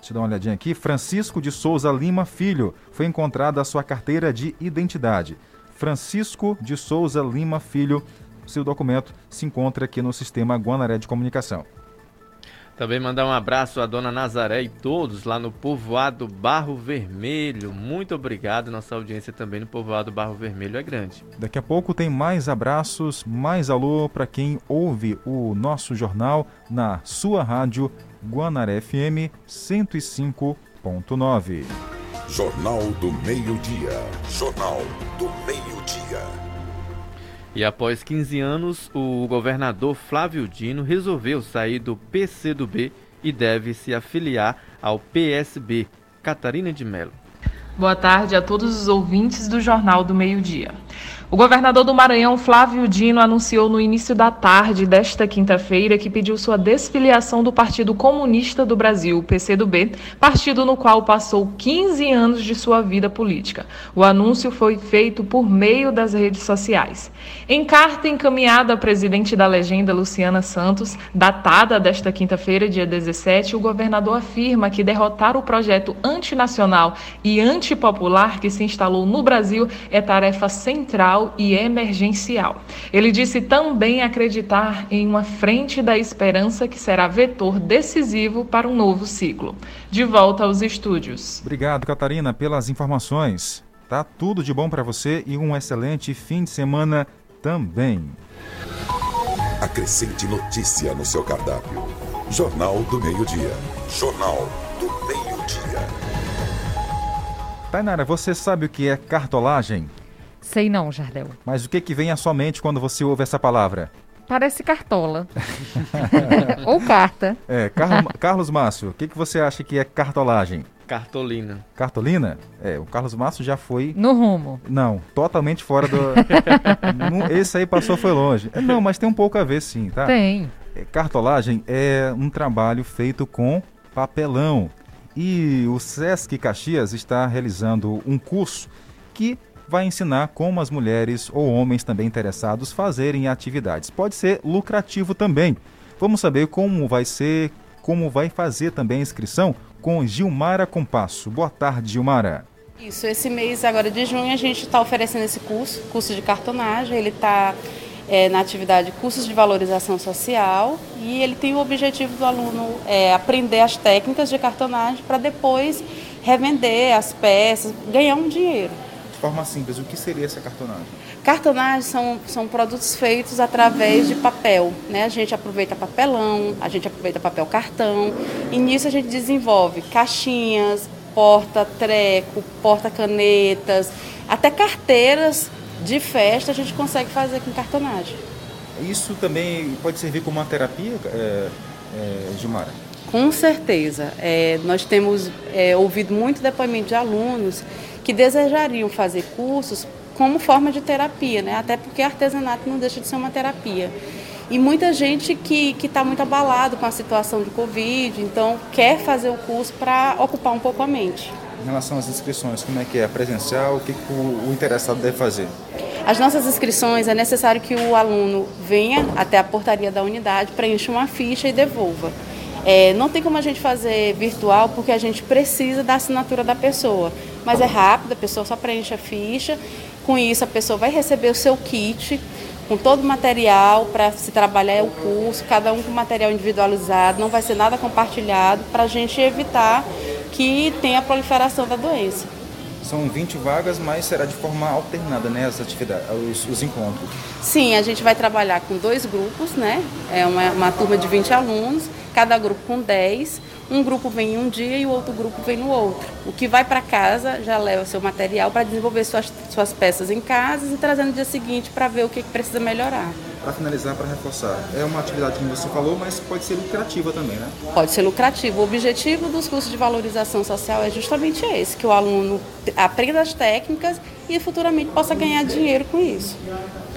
Deixa eu dar uma olhadinha aqui. Francisco de Souza Lima Filho. Foi encontrada a sua carteira de identidade. Francisco de Souza Lima Filho. Seu documento se encontra aqui no sistema Guanaré de Comunicação. Também mandar um abraço à dona Nazaré e todos lá no povoado Barro Vermelho. Muito obrigado. Nossa audiência também no povoado Barro Vermelho é grande. Daqui a pouco tem mais abraços, mais alô para quem ouve o nosso jornal na sua rádio Guanaré FM 105.9. Jornal do Meio-Dia. Jornal do Meio-Dia. E após 15 anos, o governador Flávio Dino resolveu sair do PCdoB e deve se afiliar ao PSB. Catarina de Mello. Boa tarde a todos os ouvintes do Jornal do Meio-Dia. O governador do Maranhão, Flávio Dino, anunciou no início da tarde desta quinta-feira que pediu sua desfiliação do Partido Comunista do Brasil, PCdoB, partido no qual passou 15 anos de sua vida política. O anúncio foi feito por meio das redes sociais. Em carta encaminhada à presidente da legenda, Luciana Santos, datada desta quinta-feira, dia 17, o governador afirma que derrotar o projeto antinacional e antipopular que se instalou no Brasil é tarefa central e emergencial. Ele disse também acreditar em uma frente da esperança que será vetor decisivo para um novo ciclo. De volta aos estúdios. Obrigado, Catarina, pelas informações. Tá tudo de bom para você e um excelente fim de semana também. Acrescente notícia no seu cardápio. Jornal do Meio-Dia. Jornal do Meio-Dia. Tainara, você sabe o que é cartolagem? Sei não, Jardel. Mas o que, que vem à sua mente quando você ouve essa palavra? Parece cartola. *laughs* Ou carta. É, Car Carlos Márcio, o que, que você acha que é cartolagem? Cartolina. Cartolina? É, o Carlos Márcio já foi. No rumo. Não, totalmente fora do. *laughs* Esse aí passou, foi longe. É, não, mas tem um pouco a ver sim, tá? Tem. É, cartolagem é um trabalho feito com papelão. E o Sesc Caxias está realizando um curso que vai ensinar como as mulheres ou homens também interessados fazerem atividades. Pode ser lucrativo também. Vamos saber como vai ser, como vai fazer também a inscrição com Gilmara Compasso. Boa tarde, Gilmara. Isso, esse mês agora de junho a gente está oferecendo esse curso, curso de cartonagem. Ele está é, na atividade cursos de valorização social e ele tem o objetivo do aluno é, aprender as técnicas de cartonagem para depois revender as peças, ganhar um dinheiro forma simples, o que seria essa cartonagem? Cartonagem são, são produtos feitos através de papel. Né? A gente aproveita papelão, a gente aproveita papel cartão, e nisso a gente desenvolve caixinhas, porta-treco, porta-canetas, até carteiras de festa a gente consegue fazer com cartonagem. Isso também pode servir como uma terapia, é, é, Gilmara? Com certeza. É, nós temos é, ouvido muito depoimento de alunos que desejariam fazer cursos como forma de terapia, né? até porque artesanato não deixa de ser uma terapia. E muita gente que está muito abalado com a situação do Covid, então quer fazer o curso para ocupar um pouco a mente. Em relação às inscrições, como é que é? Presencial? O que, que o, o interessado deve fazer? As nossas inscrições é necessário que o aluno venha até a portaria da unidade, preencha uma ficha e devolva. É, não tem como a gente fazer virtual porque a gente precisa da assinatura da pessoa. Mas é rápido, a pessoa só preenche a ficha. Com isso, a pessoa vai receber o seu kit com todo o material para se trabalhar o curso, cada um com material individualizado, não vai ser nada compartilhado para a gente evitar que tenha a proliferação da doença. São 20 vagas, mas será de forma alternada, né, as atividades, os, os encontros? Sim, a gente vai trabalhar com dois grupos, né? É uma, uma turma de 20 alunos cada grupo com 10. Um grupo vem em um dia e o outro grupo vem no outro. O que vai para casa já leva seu material para desenvolver suas, suas peças em casa e trazendo no dia seguinte para ver o que, que precisa melhorar. Para finalizar, para reforçar, é uma atividade que você falou, mas pode ser lucrativa também, né? Pode ser lucrativa. O objetivo dos cursos de valorização social é justamente esse, que o aluno aprenda as técnicas e futuramente possa ganhar dinheiro com isso.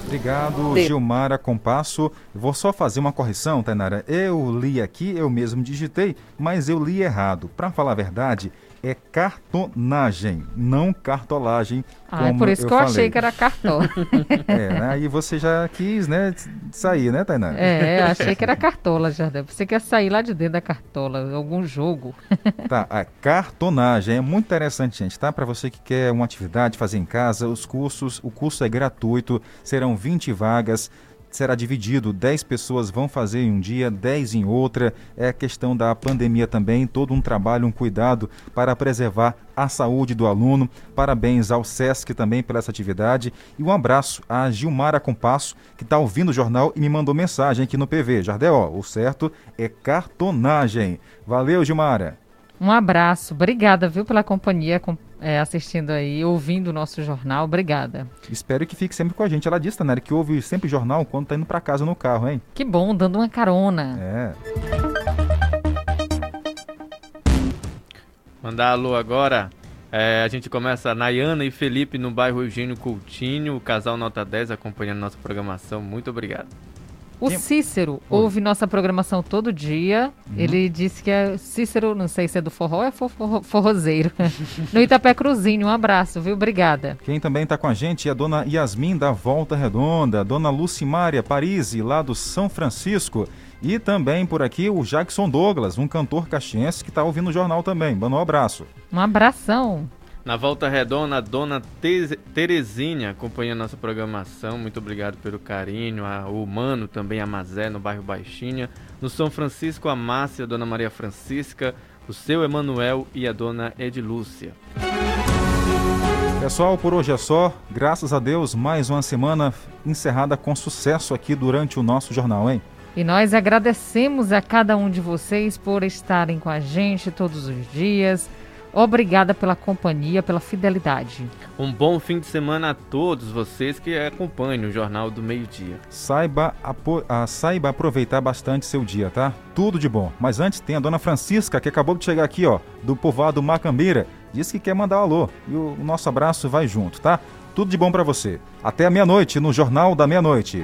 Obrigado. Gilmara Compasso. Vou só fazer uma correção, Tainara. Eu li aqui, eu mesmo digitei, mas eu li errado. Para falar a verdade, é cartonagem, não cartolagem. Ah, é por isso eu que eu falei. achei que era cartola. *laughs* é, né? Aí você já quis, né, sair, né, Tainá? É, achei que era cartola, já. Você quer sair lá de dentro da cartola, algum jogo. *laughs* tá, a cartonagem é muito interessante, gente, tá? Para você que quer uma atividade, fazer em casa, os cursos, o curso é gratuito, serão 20 vagas será dividido, 10 pessoas vão fazer em um dia, 10 em outra. É a questão da pandemia também, todo um trabalho, um cuidado para preservar a saúde do aluno. Parabéns ao SESC também pela essa atividade. E um abraço a Gilmara Compasso, que está ouvindo o jornal e me mandou mensagem aqui no PV. Jardel, ó, o certo é cartonagem. Valeu, Gilmara. Um abraço, obrigada, viu, pela companhia, é, assistindo aí, ouvindo o nosso jornal. Obrigada. Espero que fique sempre com a gente. Ela disse, Tanera, que ouve sempre jornal quando tá indo para casa no carro, hein? Que bom, dando uma carona. É. Mandar alô agora É, a gente começa Nayana e Felipe no bairro Eugênio Coutinho, o casal Nota 10 acompanhando nossa programação. Muito obrigado. O Cícero ouve nossa programação todo dia. Uhum. Ele disse que é Cícero, não sei se é do forró ou é for- forro- forrozeiro. *laughs* no Itapé Cruzinho. Um abraço, viu? Obrigada. Quem também está com a gente é a dona Yasmin da Volta Redonda, a dona Lucimária Parisi, lá do São Francisco. E também por aqui o Jackson Douglas, um cantor caxiense que está ouvindo o jornal também. Manda um abraço. Um abração. Na volta redonda, a dona Te- Terezinha acompanhando nossa programação. Muito obrigado pelo carinho. A, o Mano também, a Mazé, no bairro Baixinha. No São Francisco, a Márcia, a dona Maria Francisca, o seu Emanuel e a dona Edilúcia. Pessoal, por hoje é só. Graças a Deus, mais uma semana encerrada com sucesso aqui durante o nosso jornal, hein? E nós agradecemos a cada um de vocês por estarem com a gente todos os dias. Obrigada pela companhia, pela fidelidade. Um bom fim de semana a todos vocês que acompanham o Jornal do Meio-Dia. Saiba, apo- ah, saiba aproveitar bastante seu dia, tá? Tudo de bom. Mas antes tem a dona Francisca, que acabou de chegar aqui, ó, do povoado Macambeira. Diz que quer mandar um alô. E o nosso abraço vai junto, tá? Tudo de bom pra você. Até a meia-noite no Jornal da Meia-Noite.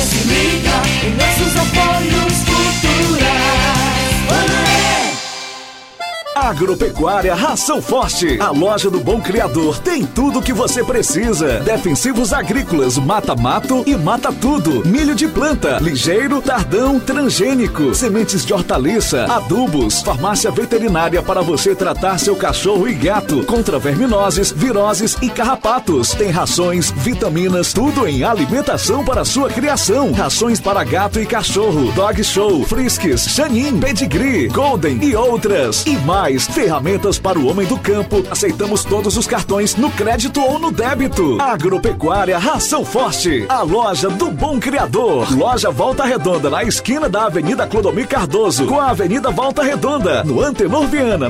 Agropecuária Ração Forte. A loja do Bom Criador tem tudo o que você precisa. Defensivos agrícolas, mata-mato e mata tudo. Milho de planta, ligeiro, tardão, transgênico. Sementes de hortaliça, adubos. Farmácia veterinária para você tratar seu cachorro e gato contra verminoses, viroses e carrapatos. Tem rações, vitaminas, tudo em alimentação para sua criação. Rações para gato e cachorro, dog show, frisques, chanin, pedigree, golden e outras. E mais, ferramentas para o homem do campo. Aceitamos todos os cartões no crédito ou no débito. Agropecuária Ração Forte, a loja do Bom Criador. Loja Volta Redonda, na esquina da Avenida Clodomir Cardoso, com a Avenida Volta Redonda, no Antenor Viana, na